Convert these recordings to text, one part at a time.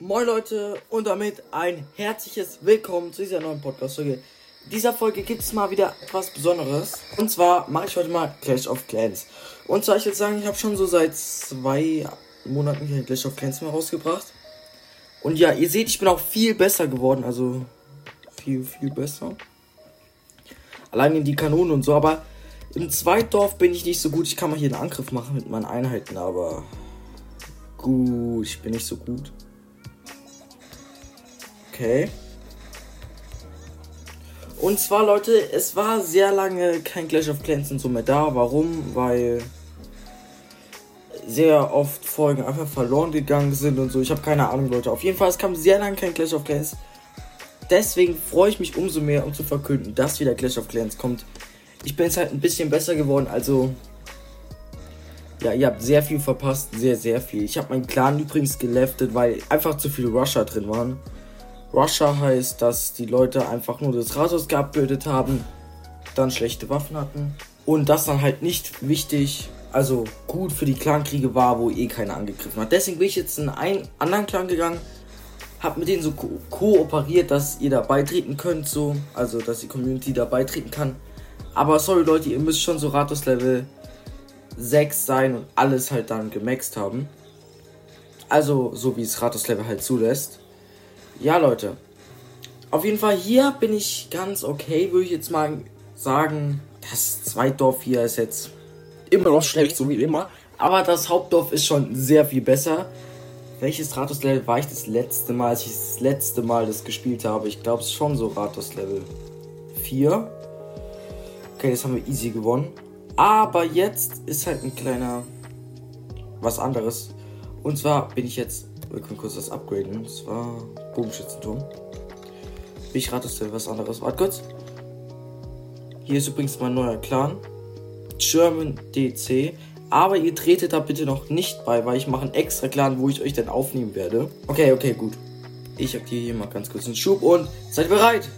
Moin Leute und damit ein herzliches Willkommen zu dieser neuen Podcast-Folge. In dieser Folge gibt es mal wieder etwas Besonderes. Und zwar mache ich heute mal Clash of Clans. Und zwar, ich würde sagen, ich habe schon so seit zwei Monaten kein Clash of Clans mehr rausgebracht. Und ja, ihr seht, ich bin auch viel besser geworden. Also viel, viel besser. Allein in die Kanonen und so. Aber im Zweitdorf bin ich nicht so gut. Ich kann mal hier einen Angriff machen mit meinen Einheiten. Aber gut, ich bin nicht so gut. Okay. Und zwar, Leute, es war sehr lange kein Clash of Clans und so mehr da. Warum? Weil sehr oft Folgen einfach verloren gegangen sind und so. Ich habe keine Ahnung, Leute. Auf jeden Fall, es kam sehr lange kein Clash of Clans. Deswegen freue ich mich umso mehr, um zu verkünden, dass wieder Clash of Clans kommt. Ich bin jetzt halt ein bisschen besser geworden, also. Ja, ihr habt sehr viel verpasst. Sehr, sehr viel. Ich habe meinen Clan übrigens geleftet, weil einfach zu viele Rusher drin waren. Rusher heißt, dass die Leute einfach nur das Rathaus geupgradet haben, dann schlechte Waffen hatten und das dann halt nicht wichtig, also gut für die Clankriege war, wo eh keiner angegriffen hat. Deswegen bin ich jetzt in einen anderen Clan gegangen, hab mit denen so ko kooperiert, dass ihr da beitreten könnt, so, also dass die Community da beitreten kann. Aber sorry Leute, ihr müsst schon so Rathaus Level 6 sein und alles halt dann gemaxt haben. Also so wie es Rathaus Level halt zulässt. Ja, Leute. Auf jeden Fall hier bin ich ganz okay, würde ich jetzt mal sagen. Das Zweitdorf hier ist jetzt immer noch schlecht, so wie immer. Aber das Hauptdorf ist schon sehr viel besser. Welches Ratos-Level war ich das letzte Mal, als ich das letzte Mal das gespielt habe? Ich glaube es schon so Ratos-Level 4. Okay, das haben wir easy gewonnen. Aber jetzt ist halt ein kleiner was anderes. Und zwar bin ich jetzt wir können kurz das upgraden. Das war Bogenschützenturm. Ich rate es was anderes. Warte kurz. Hier ist übrigens mein neuer Clan. German DC. Aber ihr tretet da bitte noch nicht bei, weil ich mache einen extra Clan, wo ich euch dann aufnehmen werde. Okay, okay, gut. Ich aktiviere hier mal ganz kurz einen Schub und seid bereit.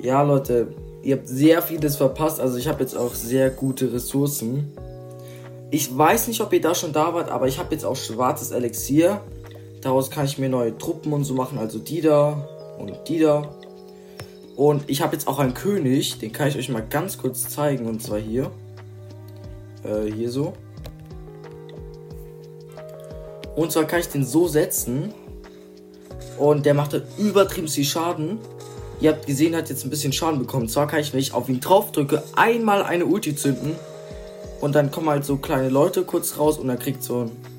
Ja, Leute, ihr habt sehr vieles verpasst. Also ich habe jetzt auch sehr gute Ressourcen. Ich weiß nicht, ob ihr da schon da wart, aber ich habe jetzt auch schwarzes Elixier. Daraus kann ich mir neue Truppen und so machen, also die da und die da. Und ich habe jetzt auch einen König, den kann ich euch mal ganz kurz zeigen, und zwar hier. Äh, hier so. Und zwar kann ich den so setzen. Und der macht übertrieben viel Schaden. Ihr habt gesehen, hat jetzt ein bisschen Schaden bekommen. Und zwar kann ich, wenn ich auf ihn drauf drücke, einmal eine Ulti zünden. Und dann kommen halt so kleine Leute kurz raus und dann kriegt so ein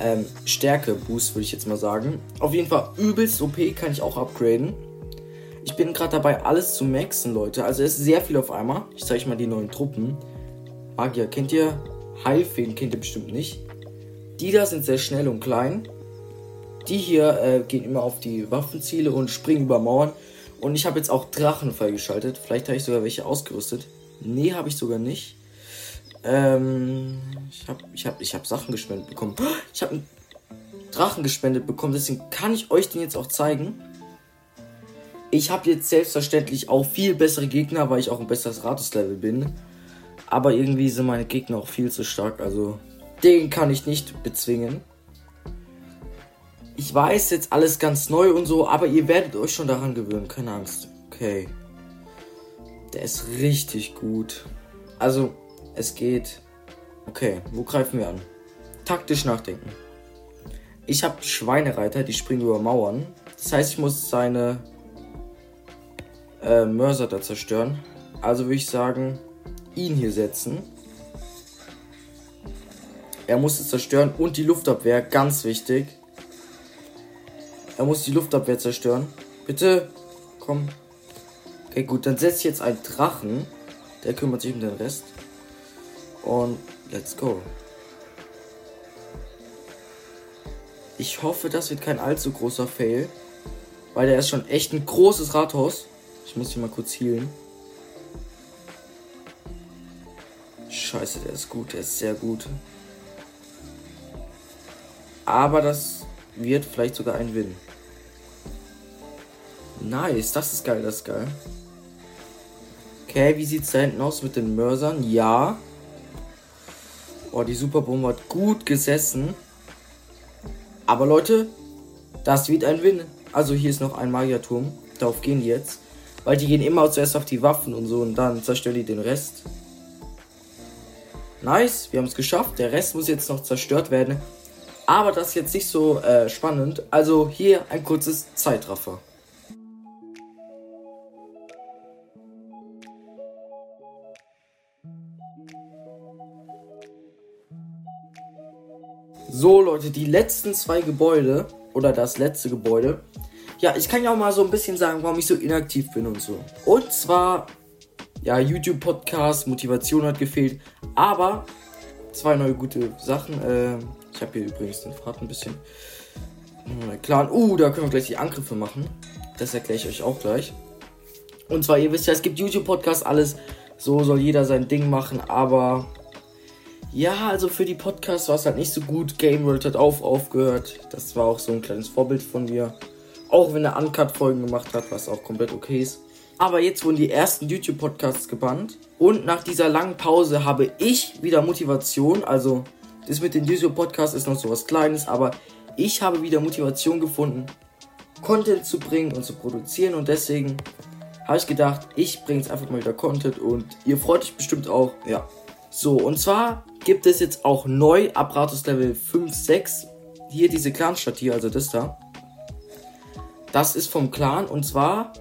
ähm, Stärke-Boost, würde ich jetzt mal sagen. Auf jeden Fall übelst OP, kann ich auch upgraden. Ich bin gerade dabei, alles zu maxen, Leute. Also ist sehr viel auf einmal. Ich zeige euch mal die neuen Truppen. Magier, kennt ihr? Heilfeen kennt ihr bestimmt nicht. Die da sind sehr schnell und klein. Die hier äh, gehen immer auf die Waffenziele und springen über Mauern. Und ich habe jetzt auch Drachen freigeschaltet. Vielleicht habe ich sogar welche ausgerüstet. Nee, habe ich sogar nicht. Ähm, ich habe ich hab, ich hab Sachen gespendet bekommen. Ich habe einen Drachen gespendet bekommen, deswegen kann ich euch den jetzt auch zeigen. Ich habe jetzt selbstverständlich auch viel bessere Gegner, weil ich auch ein besseres Ratus-Level bin. Aber irgendwie sind meine Gegner auch viel zu stark, also den kann ich nicht bezwingen. Ich weiß jetzt alles ganz neu und so, aber ihr werdet euch schon daran gewöhnen, keine Angst. Okay. Der ist richtig gut. Also, es geht. Okay, wo greifen wir an? Taktisch nachdenken. Ich habe Schweinereiter, die springen über Mauern. Das heißt, ich muss seine äh, Mörser da zerstören. Also würde ich sagen, ihn hier setzen. Er muss es zerstören und die Luftabwehr, ganz wichtig. Er muss die Luftabwehr zerstören. Bitte, komm. Okay, gut, dann setze ich jetzt einen Drachen. Der kümmert sich um den Rest. Und let's go. Ich hoffe, das wird kein allzu großer Fail. Weil der ist schon echt ein großes Rathaus. Ich muss hier mal kurz healen. Scheiße, der ist gut, der ist sehr gut. Aber das wird vielleicht sogar ein Win. Nice, das ist geil, das ist geil. Okay, wie sieht's da hinten aus mit den Mörsern? Ja. Oh, die Superbombe hat gut gesessen. Aber Leute, das wird ein Win. Also hier ist noch ein Magierturm. Darauf gehen die jetzt. Weil die gehen immer zuerst auf die Waffen und so und dann zerstören die den Rest. Nice, wir haben es geschafft. Der Rest muss jetzt noch zerstört werden. Aber das ist jetzt nicht so äh, spannend. Also hier ein kurzes Zeitraffer. So Leute, die letzten zwei Gebäude oder das letzte Gebäude. Ja, ich kann ja auch mal so ein bisschen sagen, warum ich so inaktiv bin und so. Und zwar, ja, YouTube-Podcast, Motivation hat gefehlt, aber zwei neue gute Sachen. Äh, ich habe hier übrigens den Fahrt ein bisschen. Klar, uh, da können wir gleich die Angriffe machen. Das erkläre ich euch auch gleich. Und zwar, ihr wisst ja, es gibt YouTube-Podcasts, alles. So soll jeder sein Ding machen, aber ja, also für die Podcasts war es halt nicht so gut. Game World hat auf, aufgehört. Das war auch so ein kleines Vorbild von mir. Auch wenn er Uncut-Folgen gemacht hat, was auch komplett okay ist. Aber jetzt wurden die ersten YouTube-Podcasts gebannt. Und nach dieser langen Pause habe ich wieder Motivation. Also, das mit den YouTube-Podcasts ist noch so was Kleines, aber ich habe wieder Motivation gefunden, Content zu bringen und zu produzieren. Und deswegen habe ich gedacht, ich bringe jetzt einfach mal wieder Content und ihr freut euch bestimmt auch. Ja. So, und zwar gibt es jetzt auch neu Apparatus Level 5, 6. Hier diese Clan-Stadt hier, also das da. Das ist vom Clan und zwar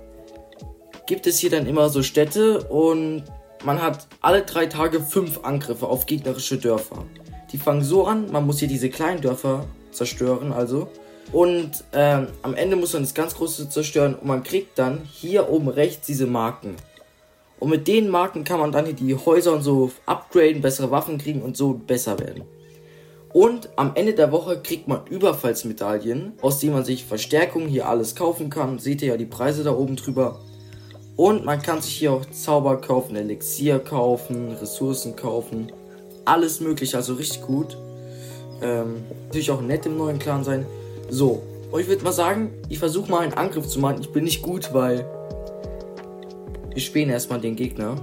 gibt es hier dann immer so Städte und man hat alle drei Tage fünf Angriffe auf gegnerische Dörfer. Die fangen so an, man muss hier diese kleinen Dörfer zerstören, also. Und ähm, am Ende muss man das ganz große zerstören und man kriegt dann hier oben rechts diese Marken. Und mit den Marken kann man dann hier die Häuser und so upgraden, bessere Waffen kriegen und so besser werden. Und am Ende der Woche kriegt man Überfallsmedaillen, aus denen man sich Verstärkung hier alles kaufen kann. Seht ihr ja die Preise da oben drüber. Und man kann sich hier auch Zauber kaufen, Elixier kaufen, Ressourcen kaufen. Alles mögliche, also richtig gut. Ähm, natürlich auch nett im neuen Clan sein. So, und ich würde mal sagen, ich versuche mal einen Angriff zu machen. Ich bin nicht gut, weil wir spielen erstmal den Gegner.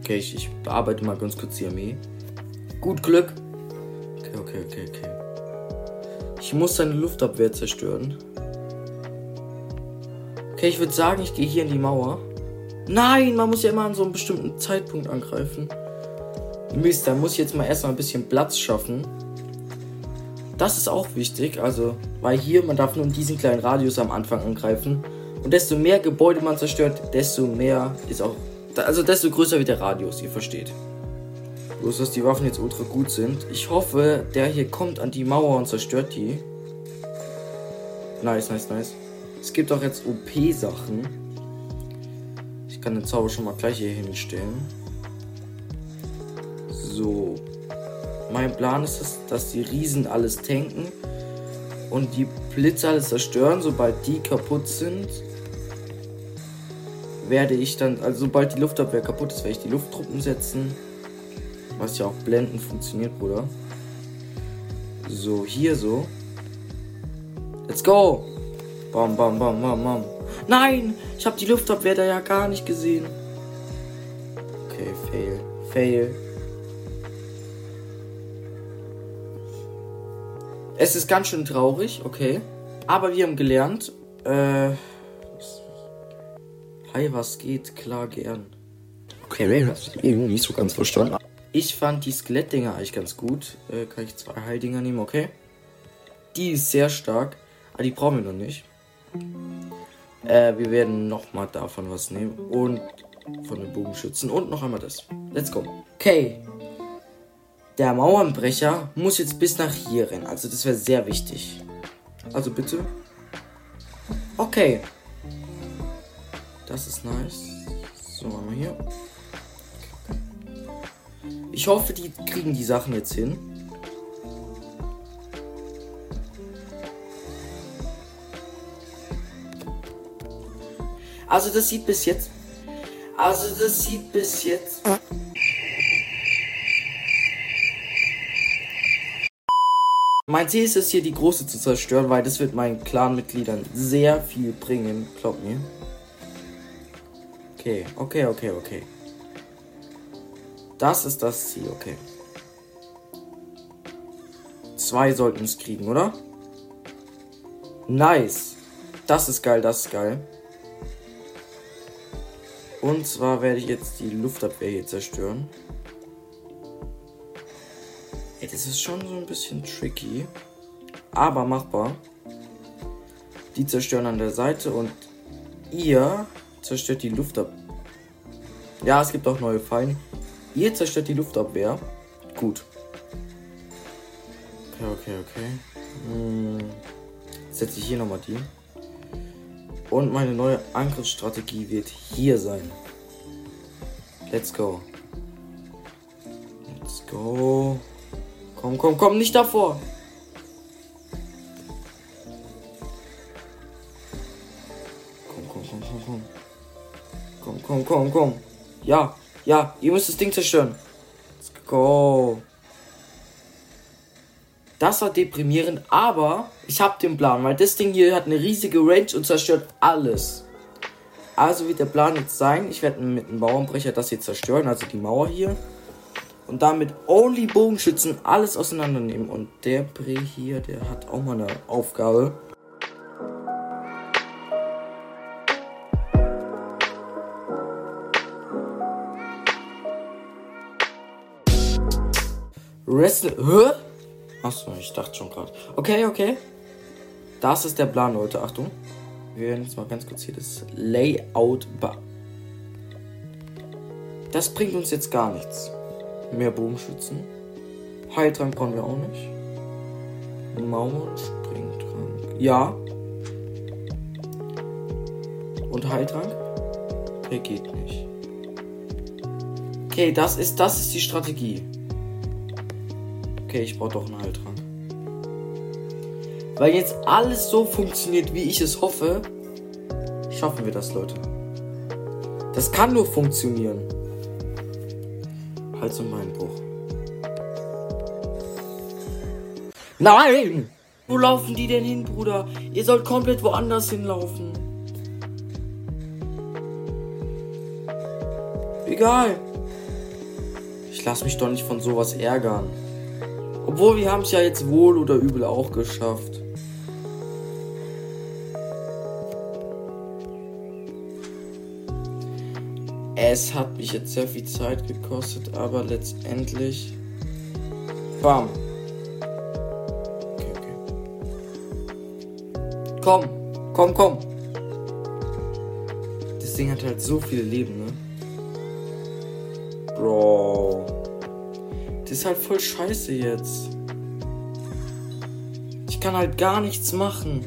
Okay, ich, ich bearbeite mal ganz kurz die Armee. Gut Glück. Okay, okay, okay, okay. Ich muss seine Luftabwehr zerstören. Okay, ich würde sagen, ich gehe hier in die Mauer. Nein, man muss ja immer an so einem bestimmten Zeitpunkt angreifen. Mist, da muss ich jetzt mal erstmal ein bisschen Platz schaffen. Das ist auch wichtig, also, weil hier, man darf nur in diesen kleinen Radius am Anfang angreifen. Und desto mehr Gebäude man zerstört, desto mehr ist auch. Also desto größer wird der Radius, ihr versteht. Bloß, dass die Waffen jetzt ultra gut sind. Ich hoffe, der hier kommt an die Mauer und zerstört die. Nice, nice, nice. Es gibt auch jetzt OP-Sachen. Ich kann den Zauber schon mal gleich hier hinstellen. So. Mein Plan ist es, dass die Riesen alles tanken und die Blitze alles zerstören, sobald die kaputt sind werde ich dann, also sobald die Luftabwehr kaputt ist, werde ich die Lufttruppen setzen. Was ja auch blendend funktioniert, Bruder. So, hier so. Let's go! Bam, bam, bam, bam, bam. Nein! Ich habe die Luftabwehr da ja gar nicht gesehen. Okay, fail. Fail. Es ist ganz schön traurig, okay. Aber wir haben gelernt, äh, Hi, was geht? Klar, gern. Okay, Ray, hast du irgendwie nicht so ganz verstanden. Ich fand die Skelettdinger eigentlich ganz gut. Äh, kann ich zwei Heildinger nehmen, okay? Die ist sehr stark, aber die brauchen wir noch nicht. Äh, wir werden nochmal davon was nehmen und von den Bogenschützen und noch einmal das. Let's go. Okay. Der Mauernbrecher muss jetzt bis nach hier rennen. Also das wäre sehr wichtig. Also bitte. Okay. Das ist nice. So, einmal hier. Ich hoffe, die kriegen die Sachen jetzt hin. Also das sieht bis jetzt. Also das sieht bis jetzt. Mein Ziel ist es hier die große zu zerstören, weil das wird meinen Clan-Mitgliedern sehr viel bringen, glaubt mir. Okay, okay, okay, okay. Das ist das Ziel, okay. Zwei sollten es kriegen, oder? Nice. Das ist geil, das ist geil. Und zwar werde ich jetzt die Luftabwehr hier zerstören. Das ist schon so ein bisschen tricky. Aber machbar. Die zerstören an der Seite und ihr zerstört die Luftabwehr. Ja, es gibt auch neue Fallen. Ihr zerstört die Luftabwehr. Gut. Okay, okay, okay. Hm. Setze ich hier nochmal die. Und meine neue Angriffsstrategie wird hier sein. Let's go. Let's go. Komm, komm, komm, nicht davor. Komm, komm, komm, komm, komm. Komm, komm, komm, komm. Ja, ja, ihr müsst das Ding zerstören. Let's go. Das war deprimierend, aber ich habe den Plan, weil das Ding hier hat eine riesige Range und zerstört alles. Also wird der Plan jetzt sein, ich werde mit einem Mauernbrecher das hier zerstören, also die Mauer hier. Und damit Only Bogenschützen alles auseinandernehmen. Und der Bre hier, der hat auch mal eine Aufgabe. Wrestle. Hä? Achso, ich dachte schon gerade. Okay, okay. Das ist der Plan, Leute. Achtung. Wir werden jetzt mal ganz kurz hier das Layout. Das bringt uns jetzt gar nichts. Mehr Bogenschützen. Heiltrank brauchen wir auch nicht. Mauern, Springtrank. Ja. Und Heiltrank? Der geht nicht. Okay, das ist, das ist die Strategie. Okay, ich brauche doch einen Heiltrank. Weil jetzt alles so funktioniert, wie ich es hoffe, schaffen wir das, Leute. Das kann nur funktionieren. Hals- und Beinbruch. Nein! Wo laufen die denn hin, Bruder? Ihr sollt komplett woanders hinlaufen. Egal. Ich lass mich doch nicht von sowas ärgern. Obwohl wir haben es ja jetzt wohl oder übel auch geschafft. Es hat mich jetzt sehr viel Zeit gekostet, aber letztendlich. Bam. Okay, okay. Komm, komm, komm. Das Ding hat halt so viele Leben, ne? Bro. Das ist halt voll scheiße jetzt. Ich kann halt gar nichts machen.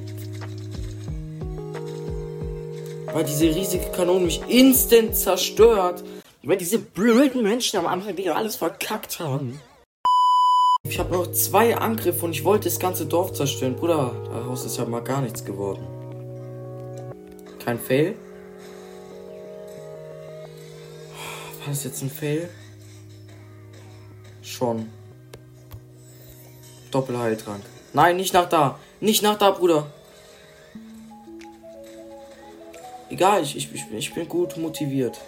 Weil diese riesige Kanone mich instant zerstört. Weil diese blöden Menschen am Anfang wieder alles verkackt haben. Ich habe noch zwei Angriffe und ich wollte das ganze Dorf zerstören. Bruder, daraus ist ja mal gar nichts geworden. Kein Fail. War das jetzt ein Fail? Schon. Doppelheiltrank. Nein, nicht nach da. Nicht nach da, Bruder. Egal, ich, ich, ich, bin, ich bin gut motiviert.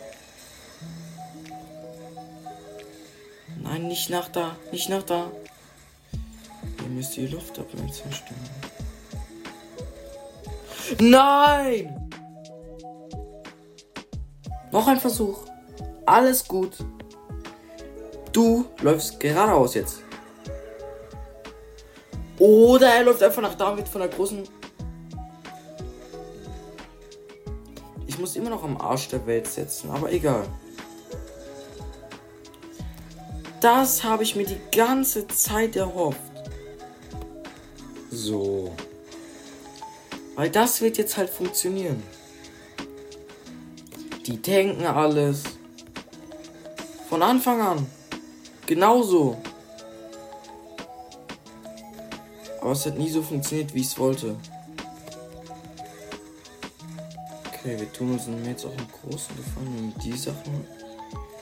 Nein, nicht nach da. Nicht nach da. Ihr müsst die Luft abwehren zerstören. Nein! Noch ein Versuch. Alles gut. Du läufst geradeaus jetzt. Oder er läuft einfach nach da und wird von der großen. Muss immer noch am Arsch der Welt setzen, aber egal. Das habe ich mir die ganze Zeit erhofft. So. Weil das wird jetzt halt funktionieren. Die tanken alles. Von Anfang an. Genauso. Aber es hat nie so funktioniert, wie ich es wollte. Okay, wir tun uns jetzt auch einen großen Gefallen mit die Sachen.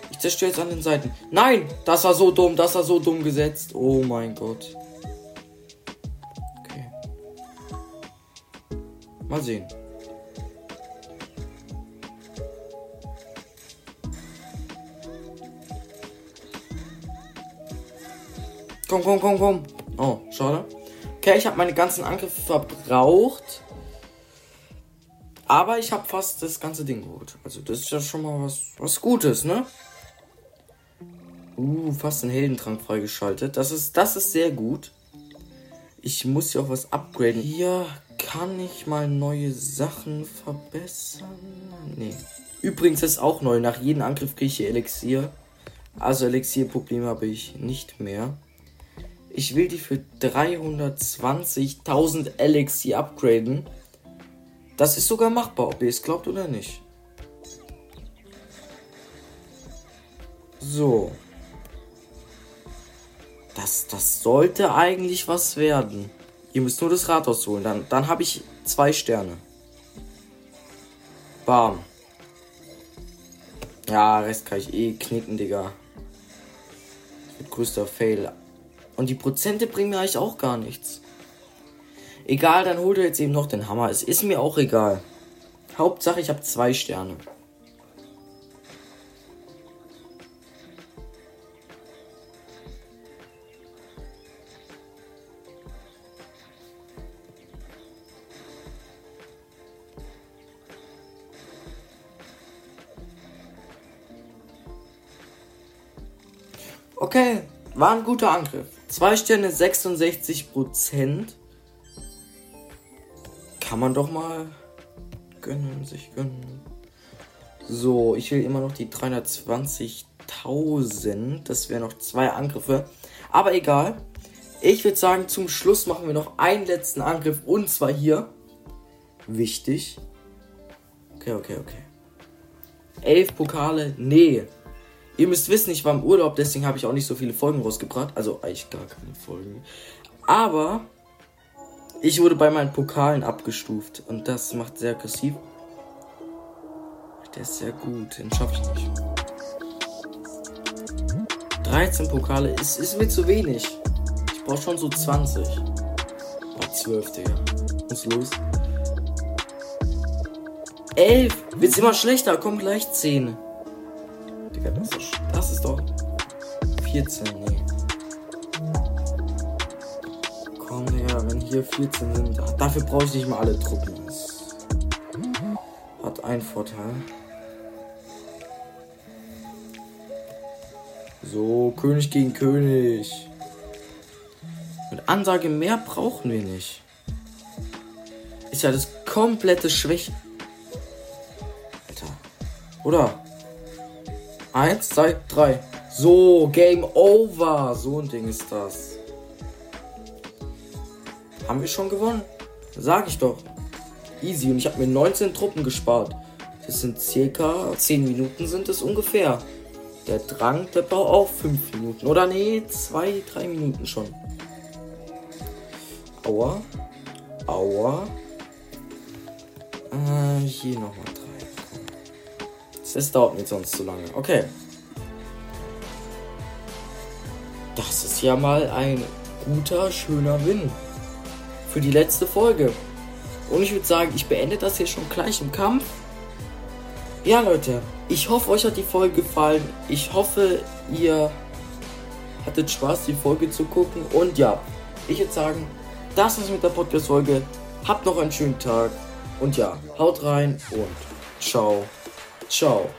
Ich zerstöre jetzt an den Seiten. Nein! Das war so dumm, das war so dumm gesetzt. Oh mein Gott. Okay. Mal sehen. Komm, komm, komm, komm. Oh, schade. Okay, ich habe meine ganzen Angriffe verbraucht. Aber ich habe fast das ganze Ding geholt. Also das ist ja schon mal was, was Gutes, ne? Uh, fast einen Heldentrank freigeschaltet. Das ist, das ist sehr gut. Ich muss ja auch was upgraden. Hier kann ich mal neue Sachen verbessern. Nee. Übrigens ist auch neu. Nach jedem Angriff kriege ich hier Elixier. Also Elixier-Probleme habe ich nicht mehr. Ich will die für 320.000 Elixier upgraden. Das ist sogar machbar, ob ihr es glaubt oder nicht. So. Das, das sollte eigentlich was werden. Ihr müsst nur das Rathaus holen. Dann, dann habe ich zwei Sterne. Bam. Ja, Rest kann ich eh knicken, Digga. Mit größter Fail. Und die Prozente bringen mir eigentlich auch gar nichts. Egal, dann holt er jetzt eben noch den Hammer. Es ist mir auch egal. Hauptsache, ich habe zwei Sterne. Okay, war ein guter Angriff. Zwei Sterne 66 Prozent. Kann man doch mal gönnen, sich gönnen. So, ich will immer noch die 320.000. Das wären noch zwei Angriffe. Aber egal. Ich würde sagen, zum Schluss machen wir noch einen letzten Angriff. Und zwar hier. Wichtig. Okay, okay, okay. Elf Pokale. Nee. Ihr müsst wissen, ich war im Urlaub, deswegen habe ich auch nicht so viele Folgen rausgebracht. Also eigentlich gar keine Folgen. Aber ich wurde bei meinen Pokalen abgestuft und das macht sehr aggressiv. Der ist sehr gut, den schaffe ich nicht. 13 Pokale ist, ist mir zu wenig. Ich brauche schon so 20. Oh, 12, Digga. Was los? 11. Wird's immer schlechter. Kommt gleich 10. Digga, das ist, das ist doch 14. Nee. Hier 14 sind. Dafür brauche ich nicht mal alle Truppen. Das hat einen Vorteil. So, König gegen König. Mit Ansage mehr brauchen wir nicht. Ist ja das komplette Schwäche. Alter. Oder? Eins, zwei, drei. So, Game Over. So ein Ding ist das. Haben wir schon gewonnen? Sag ich doch. Easy. Und ich habe mir 19 Truppen gespart. Das sind circa 10 Minuten sind es ungefähr. Der Drang, der braucht auch 5 Minuten. Oder nee, 2, 3 Minuten schon. Aua. Aua. Äh, hier nochmal 3. Das dauert mir sonst zu lange. Okay. Das ist ja mal ein guter, schöner Win. Für die letzte Folge. Und ich würde sagen, ich beende das hier schon gleich im Kampf. Ja, Leute, ich hoffe, euch hat die Folge gefallen. Ich hoffe, ihr hattet Spaß, die Folge zu gucken. Und ja, ich würde sagen, das ist mit der Podcast-Folge. Habt noch einen schönen Tag. Und ja, haut rein und ciao. Ciao.